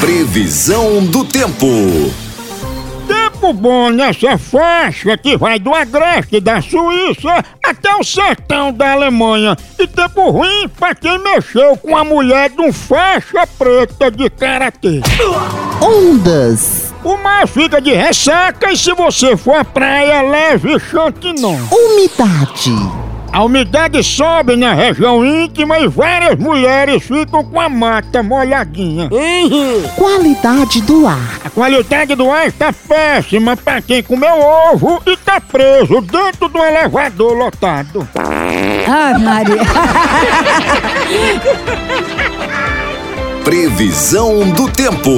Previsão do tempo. Tempo bom nessa faixa que vai do agreste da Suíça até o sertão da Alemanha. E tempo ruim pra quem mexeu com a mulher de um faixa preta de karatê. Ondas. O mar fica de ressaca e se você for à praia, leve chantinon. Umidade. A umidade sobe na região íntima e várias mulheres ficam com a mata molhadinha. Qualidade do ar. A qualidade do ar está péssima para quem comeu ovo e tá preso dentro do elevador lotado. Ai, Maria. Previsão do tempo.